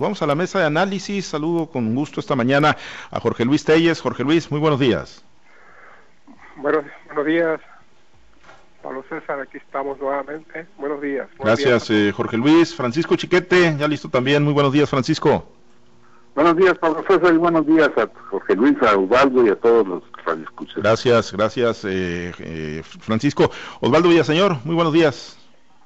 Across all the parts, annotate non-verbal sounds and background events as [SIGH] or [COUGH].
Vamos a la mesa de análisis. Saludo con gusto esta mañana a Jorge Luis Telles. Jorge Luis, muy buenos días. Buenos, buenos días. Pablo César, aquí estamos nuevamente. Buenos días. Gracias, eh, Jorge Luis. Francisco Chiquete, ya listo también. Muy buenos días, Francisco. Buenos días, Pablo César, y buenos días a Jorge Luis, a Osvaldo y a todos los que escuchan. Gracias, gracias, eh, eh, Francisco. Osvaldo Villaseñor, muy buenos días.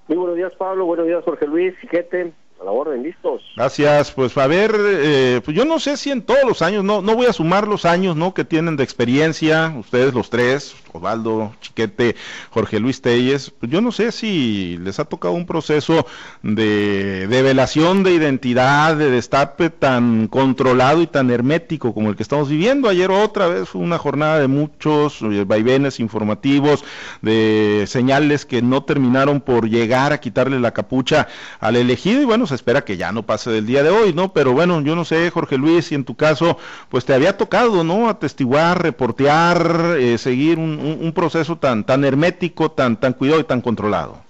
Muy buenos días, Pablo. Buenos días, Jorge Luis, Chiquete a la orden, listos. Gracias, pues a ver, eh, pues yo no sé si en todos los años, no, no voy a sumar los años, ¿no? Que tienen de experiencia, ustedes los tres, Osvaldo, Chiquete, Jorge Luis Telles, pues yo no sé si les ha tocado un proceso de develación de identidad, de destape tan controlado y tan hermético como el que estamos viviendo. Ayer otra vez fue una jornada de muchos eh, vaivenes informativos, de señales que no terminaron por llegar a quitarle la capucha al elegido y bueno, espera que ya no pase del día de hoy, ¿no? Pero bueno, yo no sé, Jorge Luis, si en tu caso, pues te había tocado, ¿no? Atestiguar, reportear, eh, seguir un, proceso tan, tan hermético, tan, tan cuidado y tan controlado.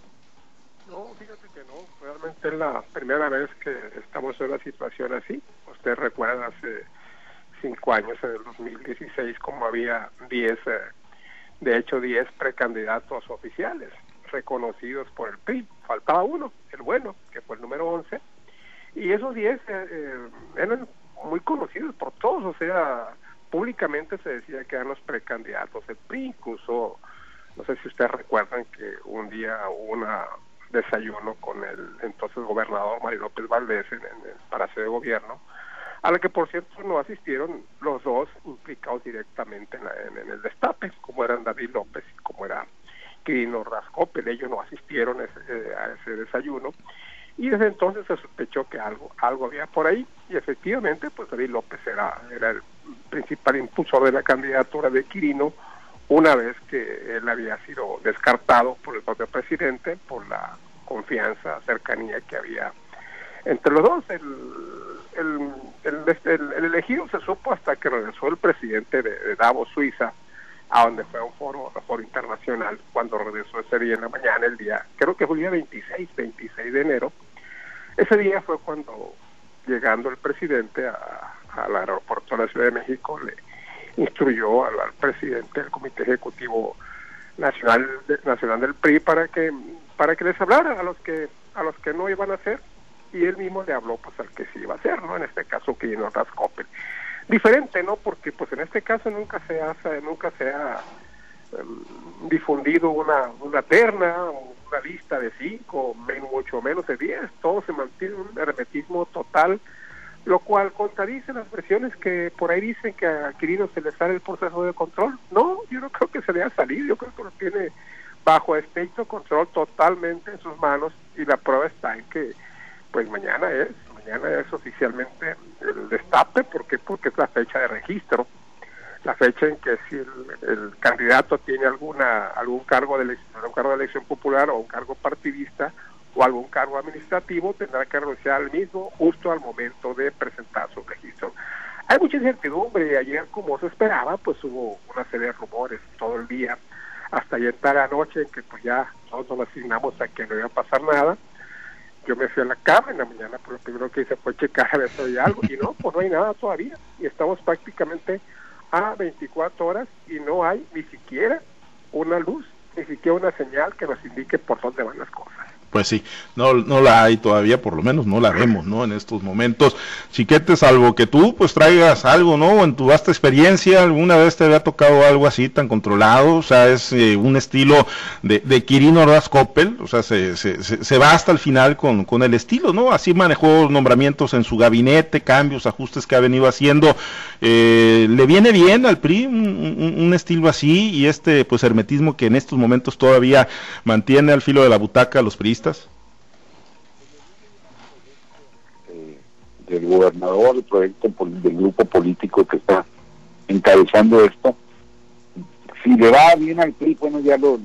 No, fíjate que no, realmente es la primera vez que estamos en una situación así. Usted recuerda hace cinco años, en el 2016, como había 10, eh, de hecho 10 precandidatos oficiales reconocidos por el PRI. Faltaba uno, el bueno, que fue el número 11. Y esos 10 eh, eh, eran muy conocidos por todos, o sea, públicamente se decía que eran los precandidatos. El PRI incluso, no sé si ustedes recuerdan que un día hubo un desayuno con el entonces gobernador Mario López Valdés en, el Palacio de Gobierno, a la que por cierto no asistieron los dos implicados directamente en, en el destape, como eran David López y como era Quirino Rascopel, ellos no asistieron ese, eh, a ese desayuno y desde entonces se sospechó que algo algo había por ahí y efectivamente pues David López era, era el principal impulsor de la candidatura de Quirino una vez que él había sido descartado por el propio presidente por la confianza, cercanía que había entre los dos. El, el, el elegido se supo hasta que regresó el presidente de, de Davos, Suiza, a donde fue un foro, un foro internacional cuando regresó ese día en la mañana, el día, creo que fue el día 26, 26 de enero. Ese día fue cuando, llegando el presidente al aeropuerto de la Ciudad de México, le instruyó al, presidente del Comité Ejecutivo Nacional, Nacional del PRI para que para que les hablara a los que a los que no iban a hacer y él mismo le habló pues al que sí iba a hacer, ¿no? En este caso que no Rascopel diferente, ¿no? Porque pues en este caso nunca se ha, nunca se ha em, difundido una, una terna, una lista de cinco, mucho menos de diez, todo se mantiene un hermetismo total, lo cual contradice las versiones que por ahí dicen que a Quirino se le sale el proceso de control. No, yo no creo que se le haya salido, yo creo que lo tiene bajo estricto control totalmente en sus manos y la prueba está en que pues mañana es mañana es oficialmente el destape, ¿por Porque es la fecha de registro, la fecha en que si el, candidato tiene alguna algún cargo de un cargo de elección popular o un cargo partidista o algún cargo administrativo, tendrá que renunciar al mismo justo al momento de presentar su registro. Hay mucha incertidumbre ayer, como se esperaba, pues hubo una serie de rumores todo el día, hasta ayer tarde la noche, en que pues ya todos nos asignamos a que no iba a pasar nada yo me fui a la cama en la mañana, pero lo primero que hice fue checar a ver si había algo, y no, pues no hay nada todavía, y estamos prácticamente a 24 horas y no hay ni siquiera una luz, ni siquiera una señal que nos indique por dónde van las cosas. Pues sí, no, no la hay todavía, por lo menos no la vemos, ¿no? En estos momentos. Chiquete, salvo que tú pues traigas algo, ¿no? En tu vasta experiencia, ¿alguna vez te había tocado algo así tan controlado? O sea, es eh, un estilo de, de Quirino Ordaz Coppel, o sea, se, se, se, va hasta el final con, con el estilo, ¿no? Así manejó nombramientos en su gabinete, cambios, ajustes que ha venido haciendo. Eh, ¿Le viene bien al PRI un, un estilo así y este pues hermetismo que en estos momentos todavía mantiene al filo de la butaca a los Eh, del gobernador, el proyecto del grupo político que está encabezando esto. Si le va bien al PRI, bueno, ya lo,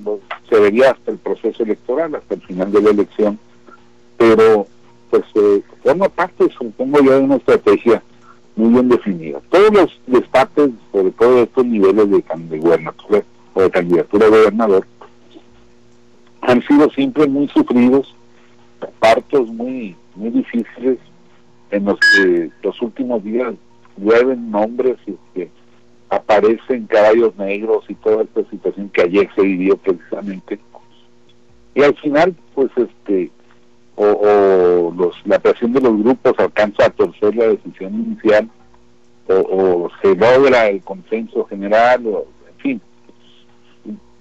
se vería hasta el proceso electoral, hasta el final de la elección, pero pues eh, forma parte, supongo yo, de una estrategia muy bien definida. Todos los destaques, sobre todo estos niveles de, de gobernatura o de candidatura a gobernador, han sido siempre muy sufridos, partos muy, muy difíciles, en los que los últimos días llueven nombres y que aparecen caballos negros y toda esta situación que ayer se vivió precisamente. Y al final, pues este, o, los, la presión de los grupos alcanza a torcer la decisión inicial, o, se logra el consenso general, o.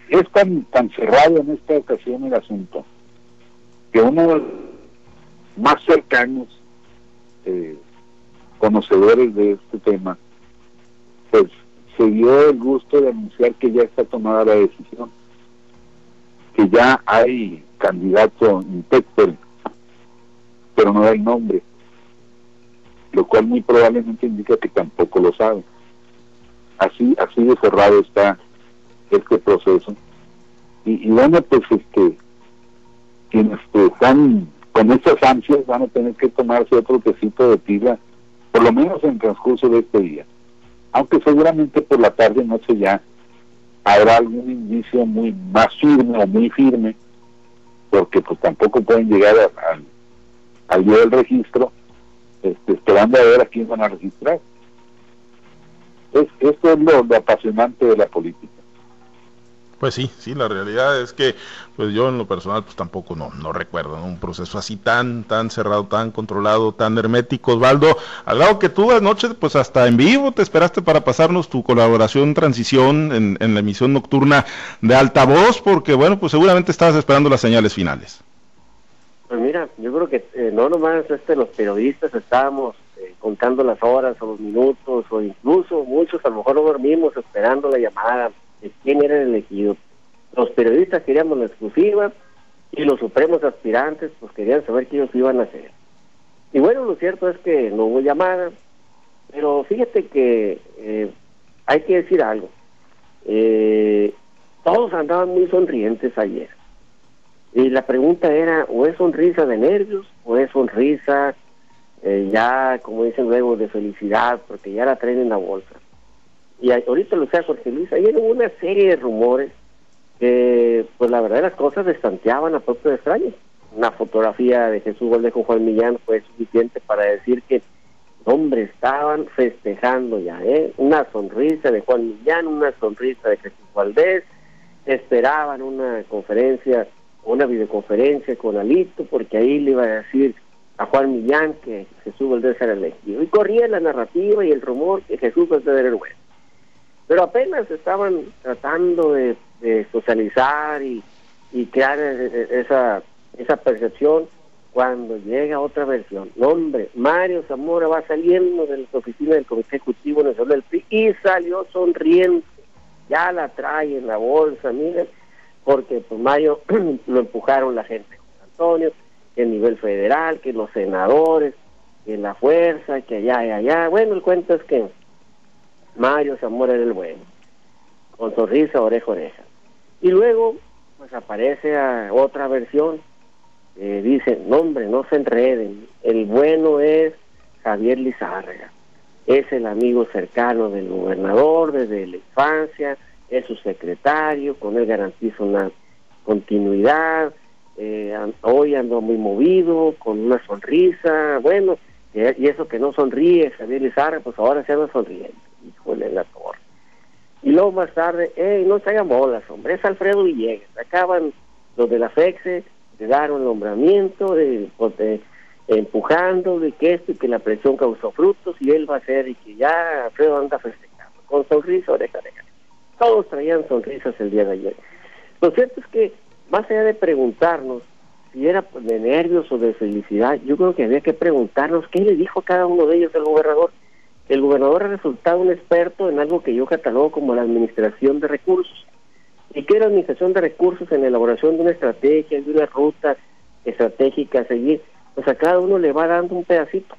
Es tan, tan cerrado en esta ocasión el asunto que uno de los más cercanos eh, conocedores de este tema, pues se dio el gusto de anunciar que ya está tomada la decisión, que ya hay candidato inspector, pero no hay nombre, lo cual muy probablemente indica que tampoco lo sabe. Así, así de cerrado está este proceso. Y, y bueno, pues este, quienes están con estas ansias van a tener que tomarse otro tecito de pila, por lo menos en transcurso de este día aunque seguramente por la tarde noche ya habrá algún indicio muy más firme o muy firme, porque pues tampoco pueden llegar al día del registro este, esperando a ver a quién van a registrar. Es, esto es lo apasionante de la política. Pues sí, sí, la realidad es que pues yo en lo personal pues tampoco no, no recuerdo un proceso así tan, tan cerrado, tan controlado, tan hermético. Osvaldo, al lado que tú anoche pues hasta en vivo te esperaste para pasarnos tu colaboración transición en, en la emisión nocturna de altavoz, porque bueno, pues seguramente estabas esperando las señales finales. Pues mira, yo creo que eh, no nomás este, los periodistas estábamos eh, contando las horas o los minutos o incluso muchos a lo mejor no dormimos esperando la llamada quién era el elegido. Los periodistas queríamos la exclusiva y los supremos aspirantes pues querían saber qué ellos iban a hacer. Y bueno, lo cierto es que no hubo llamada, pero fíjate que eh, hay que decir algo. Eh, todos andaban muy sonrientes ayer. Y la pregunta era, o es sonrisa de nervios, o es sonrisa eh, ya, como dicen luego, de felicidad, porque ya la traen en la bolsa y ahorita lo sea Jorge Luis, ayer una serie de rumores que, pues la verdad, las cosas destanteaban a propio de extraños. Una fotografía de Jesús Valdejo Juan Millán fue suficiente para decir que, hombre, estaban festejando ya, ¿eh? Una sonrisa de Juan Millán, una sonrisa de Jesús Valdés, esperaban una conferencia, una videoconferencia con Alito, porque ahí le iba a decir a Juan Millán que Jesús Valdés era elegido. Y corría la narrativa y el rumor que Jesús Valdés era el bueno pero apenas estaban tratando de, socializar y, crear e, e, esa, esa percepción cuando llega otra versión. Nombre, Mario Zamora va saliendo de la oficina del Comité Ejecutivo Nacional del PRI y salió sonriente. Ya la trae en la bolsa, miren, porque pues Mario [CLEARS THROAT] lo empujaron la gente. Antonio, que a nivel federal, que los senadores, que la fuerza, que allá y allá. Bueno, el cuento es que Mario Zamora era el bueno, con sonrisa oreja oreja. Y luego, pues aparece a otra versión, eh, dice, no hombre, no se enreden, el bueno es Javier Lizárraga, es el amigo cercano del gobernador desde la infancia, es su secretario, con él garantiza una continuidad, eh, hoy ando muy movido, con una sonrisa, bueno, y eso que no sonríe Javier Lizárraga, pues ahora se anda sonriendo híjole, la torre. Y luego más tarde, ¡ey, no se hagan bolas, hombre! Es Alfredo Villegas. Acaban los de la FEXE de dar un nombramiento, de, empujando de que esto y que la presión causó frutos y él va a ser y que ya Alfredo anda festejando, con sonrisa, oreja, oreja. Todos traían sonrisas el día de ayer. Lo cierto es que, más allá de preguntarnos si era de nervios o de felicidad, yo creo que había que preguntarnos qué le dijo cada uno de ellos el gobernador el gobernador ha resultado un experto en algo que yo catalogo como la administración de recursos. ¿Y qué es la administración de recursos en la elaboración de una estrategia, de una ruta estratégica a seguir? Pues a cada uno le va dando un pedacito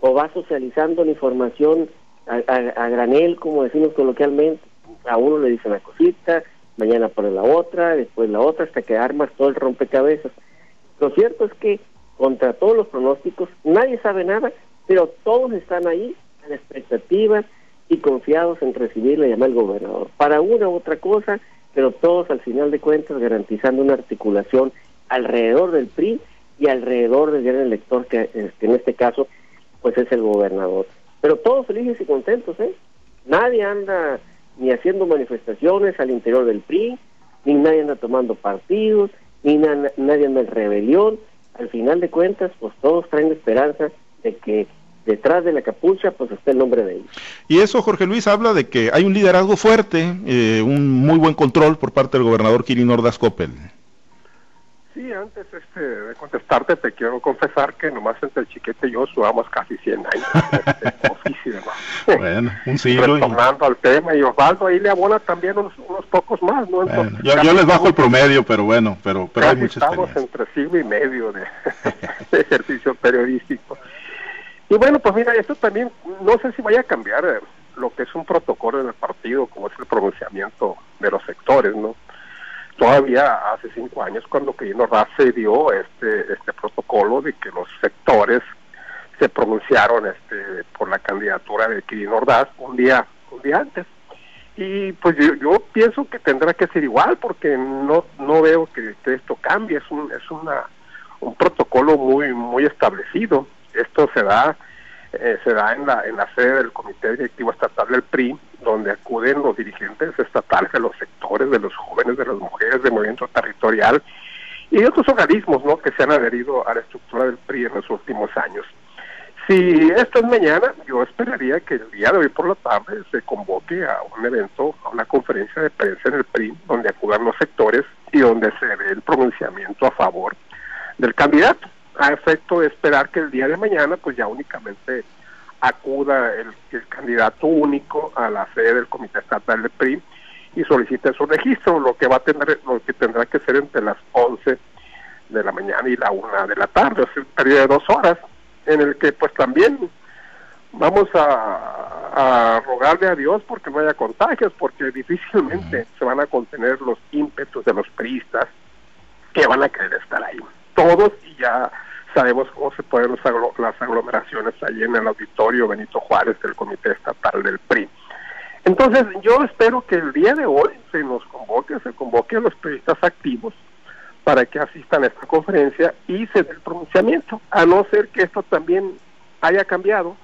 o va socializando la información a, granel, como decimos coloquialmente. A uno le dice una cosita, mañana pone la otra, después la otra, hasta que armas todo el rompecabezas. Lo cierto es que contra todos los pronósticos, nadie sabe nada, pero todos están ahí en expectativas y confiados en recibir la llamada del gobernador. Para una u otra cosa, pero todos al final de cuentas garantizando una articulación alrededor del PRI y alrededor del gran elector, que, en este caso pues es el gobernador. Pero todos felices y contentos, ¿eh? Nadie anda ni haciendo manifestaciones al interior del PRI, ni nadie anda tomando partidos, ni nadie anda en rebelión. Al final de cuentas, pues todos traen esperanza de que detrás de la capucha pues está el nombre de ellos. Y eso, Jorge Luis, habla de que hay un liderazgo fuerte, eh, un muy buen control por parte del gobernador Kirin Ordaz Coppel. Sí, antes este, de contestarte te quiero confesar que nomás entre el chiquete y yo subamos casi 100 años. [LAUGHS] Este, bueno, un siglo. Retornando al tema, y Osvaldo ahí le abona también unos, pocos más, ¿no? yo, les bajo el promedio, pero bueno, pero, pero hay Estamos entre siglo y medio de, [LAUGHS] ejercicio periodístico. Y bueno, pues mira, esto también, no sé si vaya a cambiar eh, lo que es un protocolo en el partido, como es el pronunciamiento de los sectores, ¿no? todavía hace cinco años cuando Quirino Raz se dio este, este protocolo de que los sectores se pronunciaron este, por la candidatura de Quirino Ordaz un día, un día antes. Y pues yo, pienso que tendrá que ser igual porque no, no veo que, esto cambie, es, un, es una, un protocolo muy, muy establecido. Esto se da, eh, se da en la, en la sede del Comité Directivo Estatal del PRI, donde acuden los dirigentes estatales de los sectores, de los jóvenes, de las mujeres, del movimiento territorial y otros organismos ¿no? que se han adherido a la estructura del PRI en los últimos años. Si esto es mañana, yo esperaría que el día de hoy por la tarde se convoque a un evento, a una conferencia de prensa en el PRI, donde acudan los sectores y donde se dé el pronunciamiento a favor del candidato, a efecto de esperar que el día de mañana, pues ya únicamente acuda el, candidato único a la sede del Comité Estatal del PRI y solicite su registro, lo que va a tener, lo que tendrá que ser entre las 11 de la mañana y la 1 de la tarde, o sea, un periodo de dos horas, en el que pues también vamos a, rogarle a Dios porque no haya contagios, porque difícilmente se van a contener los ímpetus de los priistas que van a querer estar ahí. Todos y ya sabemos cómo se pueden las aglomeraciones allí en el auditorio Benito Juárez del Comité Estatal del PRI. Entonces, yo espero que el día de hoy se nos convoque, se convoque a los periodistas activos para que asistan a esta conferencia y se dé el pronunciamiento, a no ser que esto también haya cambiado.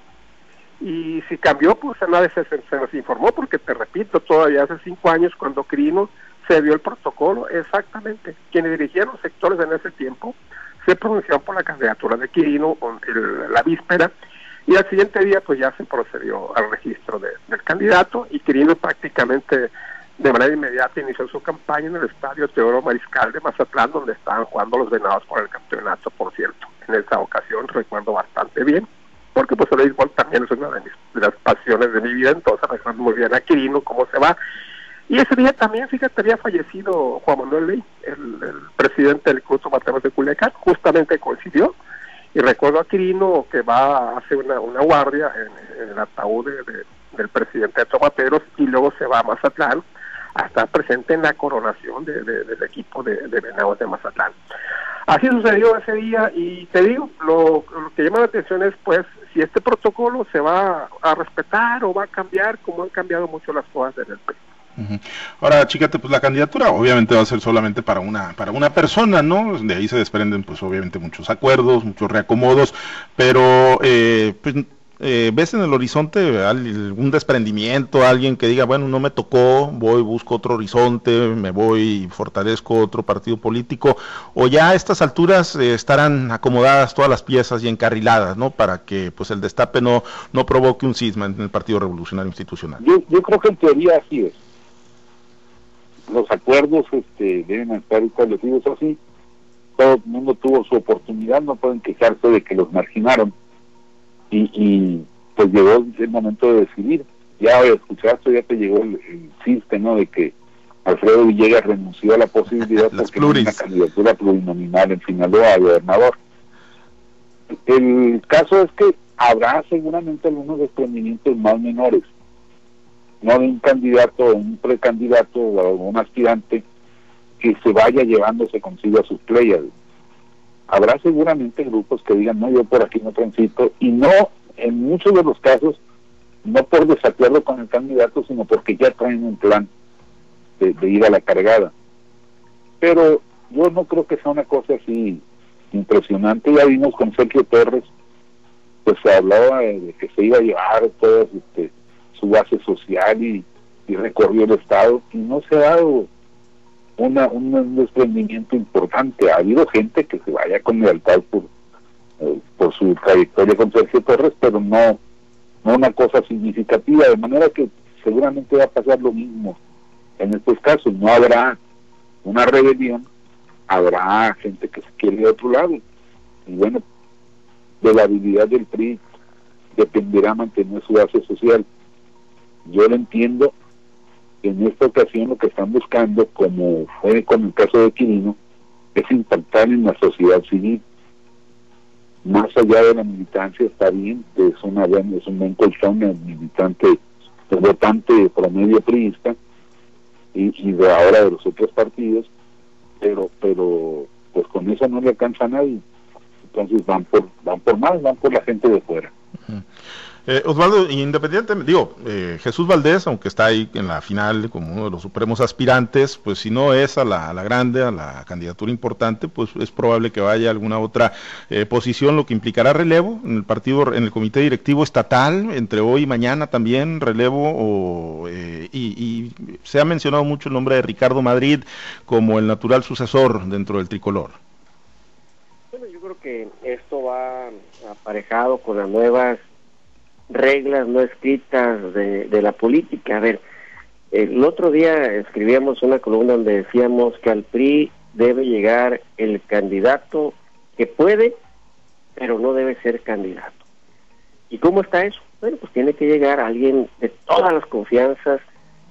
Y si cambió, pues a nadie se, se, nos informó, porque te repito, todavía hace cinco años, cuando Crino se dio el protocolo, exactamente, quienes dirigían los sectores en ese tiempo se pronunció por la candidatura de Quirino la víspera y al siguiente día pues ya se procedió al registro del candidato y Quirino prácticamente de manera inmediata inició su campaña en el estadio Teodoro Mariscal de Mazatlán donde estaban jugando los venados por el campeonato por cierto. En esa ocasión recuerdo bastante bien porque pues el béisbol también es una de, de las pasiones de mi vida entonces recuerdo muy bien a Quirino cómo se va y ese día también, fíjate, había fallecido Juan Manuel Ley, el, presidente del Club Mateos de Culiacán, justamente coincidió. Y recuerdo a Quirino que va a hacer una, guardia en, el ataúd del presidente de Tomateros y luego se va a Mazatlán a estar presente en la coronación del equipo de, de Venados de Mazatlán. Así sucedió ese día y te digo, lo, que llama la atención es pues si este protocolo se va a respetar o va a cambiar como han cambiado mucho las cosas en el país. Ahora, chícate, pues la candidatura obviamente va a ser solamente para una, para una persona, ¿no? De ahí se desprenden, pues obviamente muchos acuerdos, muchos reacomodos, pero eh, pues eh, ¿ves en el horizonte algún desprendimiento, alguien que diga, bueno, no me tocó, voy, busco otro horizonte, me voy y fortalezco otro partido político, o ya a estas alturas eh, estarán acomodadas todas las piezas y encarriladas, ¿no? Para que pues el destape no, no provoque un cisma en el Partido Revolucionario Institucional. Yo, yo creo que en teoría así es los acuerdos este, deben estar establecidos así. Todo el mundo tuvo su oportunidad, no pueden quejarse de que los marginaron. Y, y pues llegó el momento de decidir. Ya escuchaste, ya te llegó el, el ¿no? De que Alfredo Villegas renunció a la posibilidad [LAUGHS] de porque una candidatura plurinominal en Sinaloa a gobernador. El caso es que habrá seguramente algunos desprendimientos más menores no de un candidato o un precandidato o un aspirante que se vaya llevándose consigo a sus playas. Habrá seguramente grupos que digan, no, yo por aquí no transito, y no, en muchos de los casos, no por desacuerdo con el candidato, sino porque ya traen un plan de, ir a la cargada. Pero yo no creo que sea una cosa así impresionante. Ya vimos con Sergio Torres pues se hablaba de que se iba a llevar toda este, su base social y, recorrió el Estado y no se ha dado una, un desprendimiento importante. Ha habido gente que se vaya con lealtad por, eh, por su trayectoria con Sergio Torres, pero no, no una cosa significativa, de manera que seguramente va a pasar lo mismo en estos casos. No habrá una rebelión, habrá gente que se quiere de otro lado. Y bueno, de la habilidad del PRI dependerá mantener su base social. Yo lo entiendo, en esta ocasión lo que están buscando, como fue con el caso de Quirino, es impactar en la sociedad civil. Más allá de la militancia está bien, es una es un buen colchón el militante, el votante promedio priista y, y de ahora de los otros partidos, pero pero pues con eso no le alcanza a nadie. Entonces van por van por más van por la gente de fuera eh, Osvaldo, independientemente, digo, eh, Jesús Valdés, aunque está ahí en la final como uno de los supremos aspirantes, pues si no es a la, grande, a la candidatura importante, pues es probable que vaya a alguna otra eh, posición, lo que implicará relevo en el partido, en el comité directivo estatal, entre hoy y mañana también relevo, o, y, y se ha mencionado mucho el nombre de Ricardo Madrid como el natural sucesor dentro del tricolor. Bueno, yo creo que esto va aparejado con las nuevas reglas no escritas de, de la política. A ver, el otro día escribíamos una columna donde decíamos que al PRI debe llegar el candidato que puede, pero no debe ser candidato. ¿Y cómo está eso? Bueno, pues tiene que llegar alguien de todas las confianzas,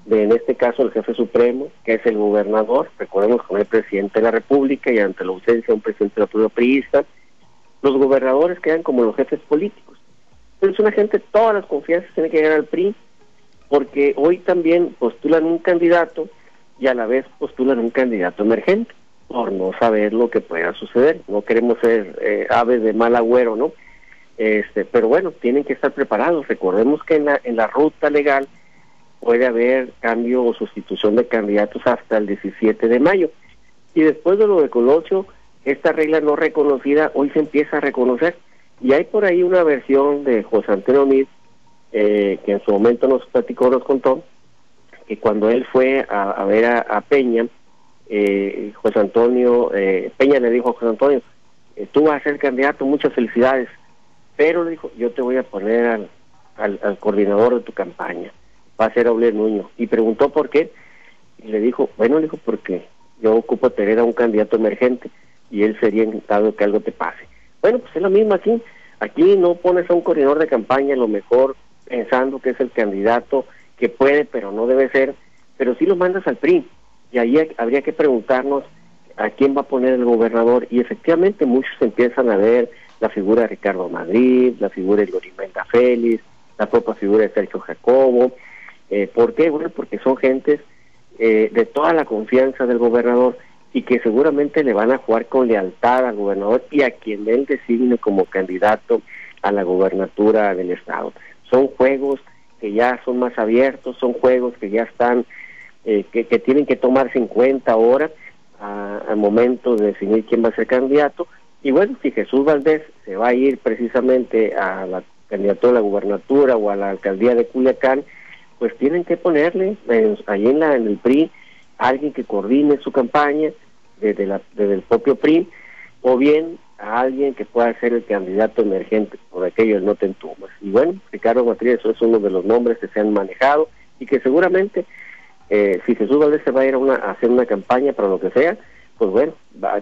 de en este caso el jefe supremo, que es el gobernador, recordemos con el presidente de la República y ante la ausencia de un presidente de la priista, los gobernadores quedan como los jefes políticos. Es una gente, todas las confianzas tienen que llegar al PRI, porque hoy también postulan un candidato y a la vez postulan un candidato emergente, por no saber lo que pueda suceder. No queremos ser eh, aves de mal agüero, ¿no? Este, pero bueno, tienen que estar preparados. Recordemos que en la, en la ruta legal puede haber cambio o sustitución de candidatos hasta el 17 de mayo. Y después de lo de Colocho, esta regla no reconocida hoy se empieza a reconocer. Y hay por ahí una versión de José Antonio Mir, eh, que en su momento nos platicó, nos contó, que cuando él fue a, ver a, Peña, eh, José Antonio, eh, Peña le dijo a José Antonio, eh, tú vas a ser candidato, muchas felicidades, pero le dijo, yo te voy a poner al, al, coordinador de tu campaña, va a ser Auler Nuño. Y preguntó por qué, y le dijo, bueno, le dijo, porque yo ocupo tener a un candidato emergente y él sería encantado que algo te pase. Bueno, pues es lo mismo aquí. Aquí no pones a un coordinador de campaña, a lo mejor pensando que es el candidato que puede, pero no debe ser, pero sí lo mandas al PRI. Y ahí habría que preguntarnos a quién va a poner el gobernador. Y efectivamente muchos empiezan a ver la figura de Ricardo Madrid, la figura de Lorimenta Félix, la propia figura de Sergio Jacobo. Eh, ¿Por qué? Bueno, porque son gentes eh, de toda la confianza del gobernador y que seguramente le van a jugar con lealtad al gobernador y a quien él designe como candidato a la gobernatura del estado. Son juegos que ya son más abiertos, son juegos que ya están, eh, que, tienen que tomarse en cuenta ahora al momento de definir quién va a ser candidato. Y bueno, si Jesús Valdés se va a ir precisamente a la candidatura a la gubernatura o a la alcaldía de Culiacán, pues tienen que ponerle eh, ahí en, la, en el PRI alguien que coordine su campaña desde, la, el propio PRI, o bien a alguien que pueda ser el candidato emergente, por aquello no te entumas. Y bueno, Ricardo Matriz es uno de los nombres que se han manejado y que seguramente, eh, si Jesús Valdés se va a ir a, una, a hacer una campaña para lo que sea, pues bueno,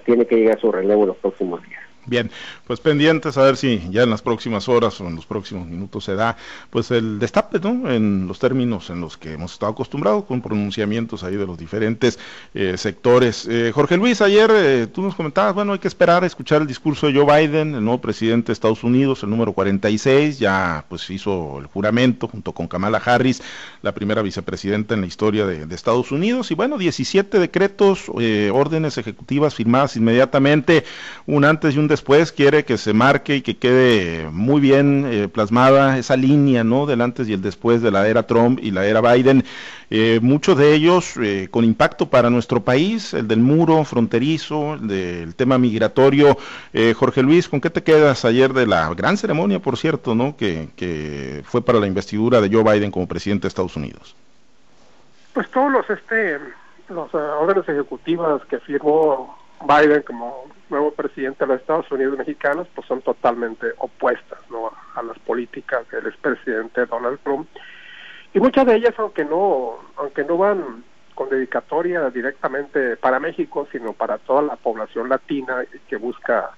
tiene que llegar a su relevo en los próximos días. Bien, pues pendientes a ver si ya en las próximas horas o en los próximos minutos se da pues el destape, ¿no? En los términos en los que hemos estado acostumbrados con pronunciamientos ahí de los diferentes eh, sectores. Eh, Jorge Luis, ayer eh, tú nos comentabas, bueno, hay que esperar a escuchar el discurso de Joe Biden, el nuevo presidente de Estados Unidos, el número 46, ya pues hizo el juramento junto con Kamala Harris, la primera vicepresidenta en la historia de, de Estados Unidos, y bueno, 17 decretos, órdenes ejecutivas firmadas inmediatamente, un antes y un después después quiere que se marque y que quede muy bien eh, plasmada esa línea, ¿no? Del antes y el después de la era Trump y la era Biden. Eh, muchos de ellos eh, con impacto para nuestro país, el del muro fronterizo, el del tema migratorio. Jorge Luis, ¿con qué te quedas ayer de la gran ceremonia, por cierto, ¿no? Que, fue para la investidura de Joe Biden como presidente de Estados Unidos? Pues todos los este los órdenes ejecutivas que firmó Biden como nuevo presidente de los Estados Unidos mexicanos pues son totalmente opuestas ¿no? a las políticas del expresidente Donald Trump y muchas de ellas aunque no aunque no van con dedicatoria directamente para México sino para toda la población latina que busca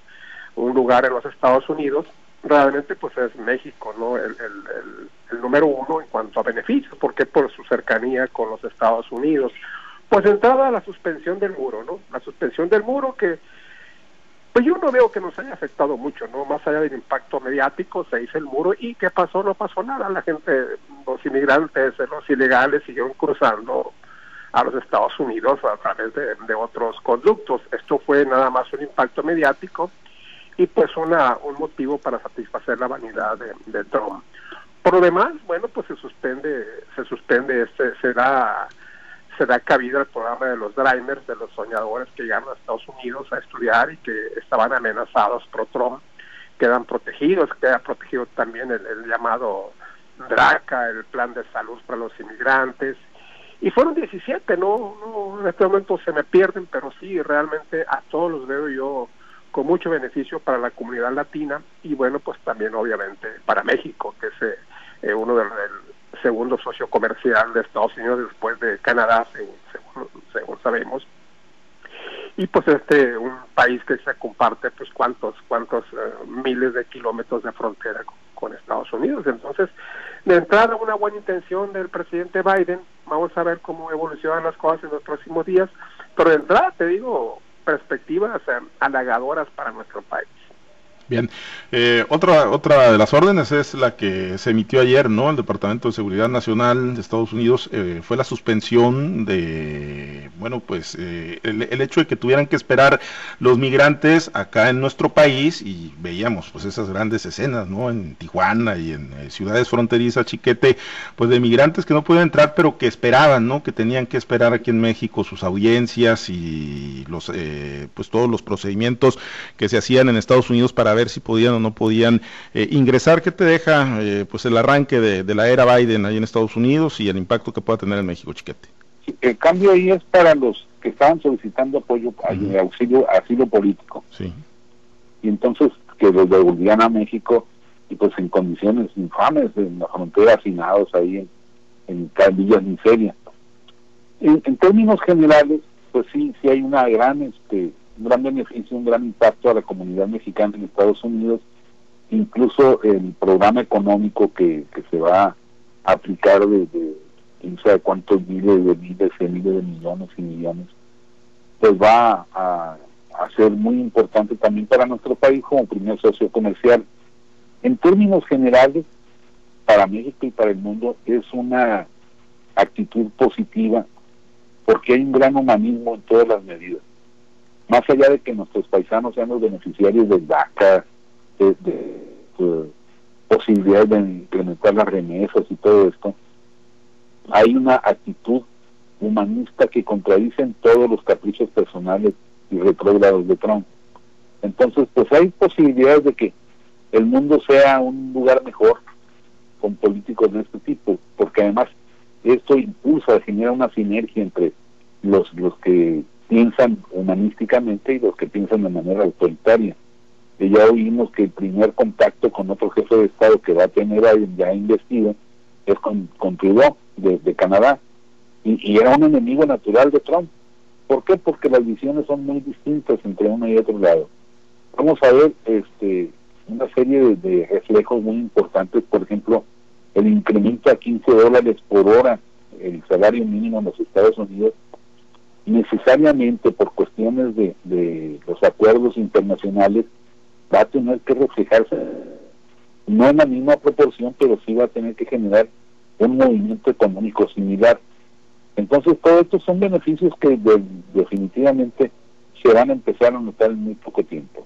un lugar en los Estados Unidos realmente pues es México no el, número uno en cuanto a beneficios porque por su cercanía con los Estados Unidos pues entraba la suspensión del muro, ¿no? La suspensión del muro que, pues yo no veo que nos haya afectado mucho, ¿no? Más allá del impacto mediático, se hizo el muro y ¿qué pasó? No pasó nada. La gente, los inmigrantes, los ilegales siguieron cruzando a los Estados Unidos a través de, otros conductos. Esto fue nada más un impacto mediático y pues una, un motivo para satisfacer la vanidad de, Trump. Por lo demás, bueno, pues se suspende, se suspende, se da se da cabida al programa de los Dreamers, de los soñadores que llegaron a Estados Unidos a estudiar y que estaban amenazados por Trump, quedan protegidos, queda protegido también el, llamado DRACA, el plan de salud para los inmigrantes, y fueron 17, no, no, en este momento se me pierden, pero sí, realmente a todos los veo yo con mucho beneficio para la comunidad latina y bueno, pues también obviamente para México, que es eh, uno del, segundo socio comercial de Estados Unidos después de Canadá, según, sabemos. Y pues este, un país que se comparte pues cuántos, cuántos eh, miles de kilómetros de frontera con, Estados Unidos. Entonces, de entrada una buena intención del presidente Biden, vamos a ver cómo evolucionan las cosas en los próximos días, pero de entrada te digo perspectivas eh, halagadoras para nuestro país. Bien, eh, otra, otra de las órdenes es la que se emitió ayer, ¿no? El Departamento de Seguridad Nacional de Estados Unidos eh, fue la suspensión de, bueno, pues eh, el, hecho de que tuvieran que esperar los migrantes acá en nuestro país y veíamos pues esas grandes escenas, ¿no? En Tijuana y en ciudades fronterizas, Chiquete, pues de migrantes que no pueden entrar pero que esperaban, ¿no? Que tenían que esperar aquí en México sus audiencias y los, pues todos los procedimientos que se hacían en Estados Unidos para ver si podían o no podían eh, ingresar. ¿Qué te deja eh, pues el arranque de, la era Biden ahí en Estados Unidos y el impacto que pueda tener en México, Chiquete? el cambio ahí es para los que estaban solicitando apoyo, auxilio, asilo político. Sí. Y entonces que los devolvían a México y pues en condiciones infames, en la frontera, hacinados ahí en, en villas miseria. En, en términos generales, pues sí, sí hay una gran este un gran beneficio, un gran impacto a la comunidad mexicana en Estados Unidos, incluso el programa económico que, se va a aplicar de, quién sabe cuántos miles de miles, de miles de millones y millones, pues va a, a ser muy importante también para nuestro país como primer socio comercial. En términos generales, para México y para el mundo es una actitud positiva porque hay un gran humanismo en todas las medidas más allá de que nuestros paisanos sean los beneficiarios del DACA, de, posibilidades de incrementar las remesas y todo esto, hay una actitud humanista que contradice en todos los caprichos personales y retrógrados de Trump. Entonces, pues hay posibilidades de que el mundo sea un lugar mejor con políticos de este tipo, porque además esto impulsa, genera una sinergia entre los, los que piensan humanísticamente y los que piensan de manera autoritaria. Y ya oímos que el primer contacto con otro jefe de Estado que va a tener ya investido es con, con Trudeau de, Canadá y, era un enemigo natural de Trump. ¿Por qué? Porque las visiones son muy distintas entre uno y otro lado. Vamos a ver este, una serie de, de reflejos muy importantes, por ejemplo, el incremento a 15 dólares por hora el salario mínimo en los Estados Unidos necesariamente por cuestiones de, los acuerdos internacionales va a tener que reflejarse no en la misma proporción, pero sí va a tener que generar un movimiento económico similar. Entonces, todos estos son beneficios que definitivamente se van a empezar a notar en muy poco tiempo.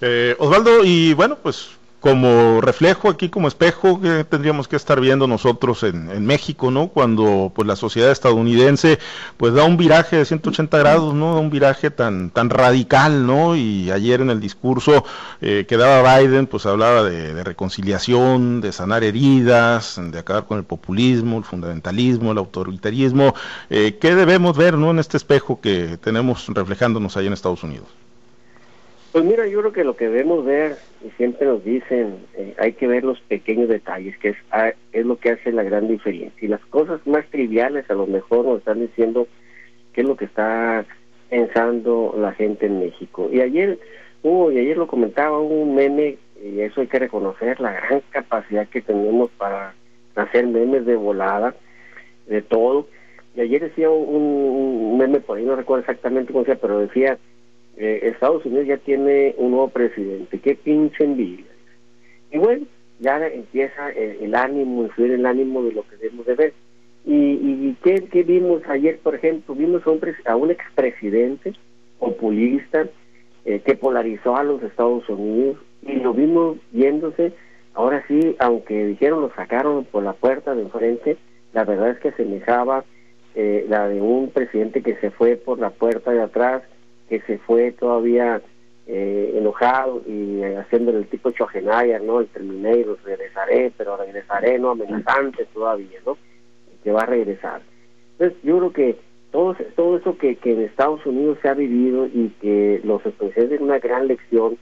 Eh, Osvaldo, y bueno, pues como reflejo aquí, como espejo que tendríamos que estar viendo nosotros en, México, ¿no? Cuando pues la sociedad estadounidense pues da un viraje de 180 grados, ¿no? Da un viraje tan tan radical, ¿no? Y ayer en el discurso eh, que daba Biden pues hablaba de, reconciliación, de sanar heridas, de acabar con el populismo, el fundamentalismo, el autoritarismo. Eh, ¿Qué debemos ver, ¿no? En este espejo que tenemos reflejándonos ahí en Estados Unidos. Pues mira, yo creo que lo que debemos ver, y siempre nos dicen, eh, hay que ver los pequeños detalles, que es, ah, es lo que hace la gran diferencia. Y las cosas más triviales a lo mejor nos están diciendo qué es lo que está pensando la gente en México. Y ayer, hubo, y ayer lo comentaba, un meme, y eso hay que reconocer, la gran capacidad que tenemos para hacer memes de volada, de todo. Y ayer decía un, un meme, por ahí no recuerdo exactamente cómo decía, pero decía eh, Estados Unidos ya tiene un nuevo presidente, qué pinche envidia. Y bueno, ya empieza el, ánimo, influir el ánimo de lo que debemos de ver. ¿Y, y ¿qué, vimos ayer, por ejemplo? Vimos a un, a un expresidente populista eh, que polarizó a los Estados Unidos y lo vimos yéndose, ahora sí, aunque dijeron lo sacaron por la puerta de enfrente, la verdad es que semejaba eh, la de un presidente que se fue por la puerta de atrás, que se fue todavía eh, enojado y eh, haciendo el tipo Chogenaya, ¿no? El Terminator, regresaré, pero regresaré, ¿no? Amenazante todavía, ¿no? Que va a regresar. Entonces, yo creo que todo, todo eso que, que en Estados Unidos se ha vivido y que los estadounidenses es una gran lección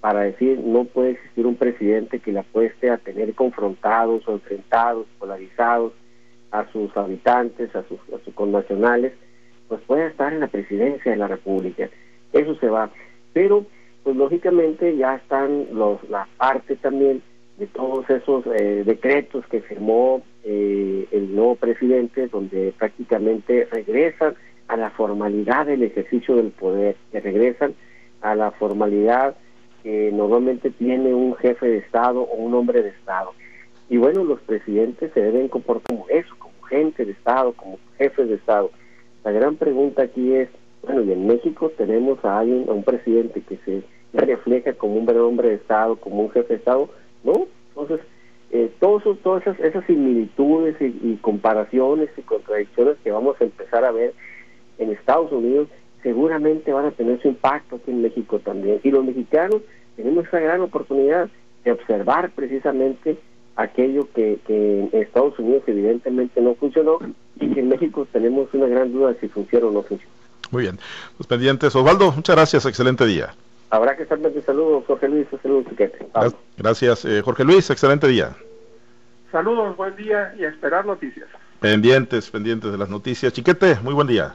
para decir no puede existir un presidente que le apueste a tener confrontados o enfrentados, polarizados a sus habitantes, a sus, a sus connacionales, pues puede estar en la presidencia de la República. Eso se va. Pero, pues lógicamente ya están los, la parte también de todos esos eh, decretos que firmó eh, el nuevo presidente, donde prácticamente regresan a la formalidad del ejercicio del poder, que regresan a la formalidad que normalmente tiene un jefe de Estado o un hombre de Estado. Y bueno, los presidentes se deben comportar como eso, como gente de Estado, como jefes de Estado. La gran pregunta aquí es, bueno, y en México tenemos a alguien, a un presidente que se refleja como un verdadero hombre de Estado, como un jefe de Estado, ¿no? Entonces, eh, todos, todas esas, similitudes y, comparaciones y contradicciones que vamos a empezar a ver en Estados Unidos seguramente van a tener su impacto aquí en México también. Y los mexicanos tenemos esa gran oportunidad de observar precisamente aquello que, que en Estados Unidos evidentemente no funcionó y que en México tenemos una gran duda de si funciona o no funciona. Muy bien, los pendientes. Osvaldo, muchas gracias, excelente día. Habrá que estar pendientes. Saludos, Jorge Luis, saludos, Chiquete. Gracias, eh, Jorge Luis, excelente día. Saludos, buen día y a esperar noticias. Pendientes, pendientes de las noticias. Chiquete, muy buen día.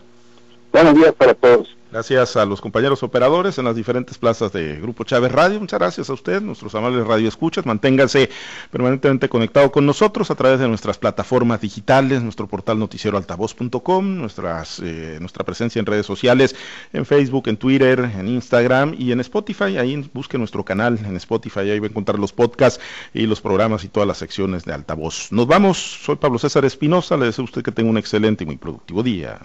Buenos días para todos. Gracias a los compañeros operadores en las diferentes plazas de Grupo Chávez Radio. Muchas gracias a usted, nuestros amables radioescuchas. Manténganse permanentemente conectados con nosotros a través de nuestras plataformas digitales, nuestro portal noticieroaltavoz.com, nuestras, eh, nuestra presencia en redes sociales, en Facebook, en Twitter, en Instagram y en Spotify. Ahí busque nuestro canal en Spotify, ahí va a encontrar los podcasts y los programas y todas las secciones de altavoz. Nos vamos, soy Pablo César Espinosa, le deseo a usted que tenga un excelente y muy productivo día.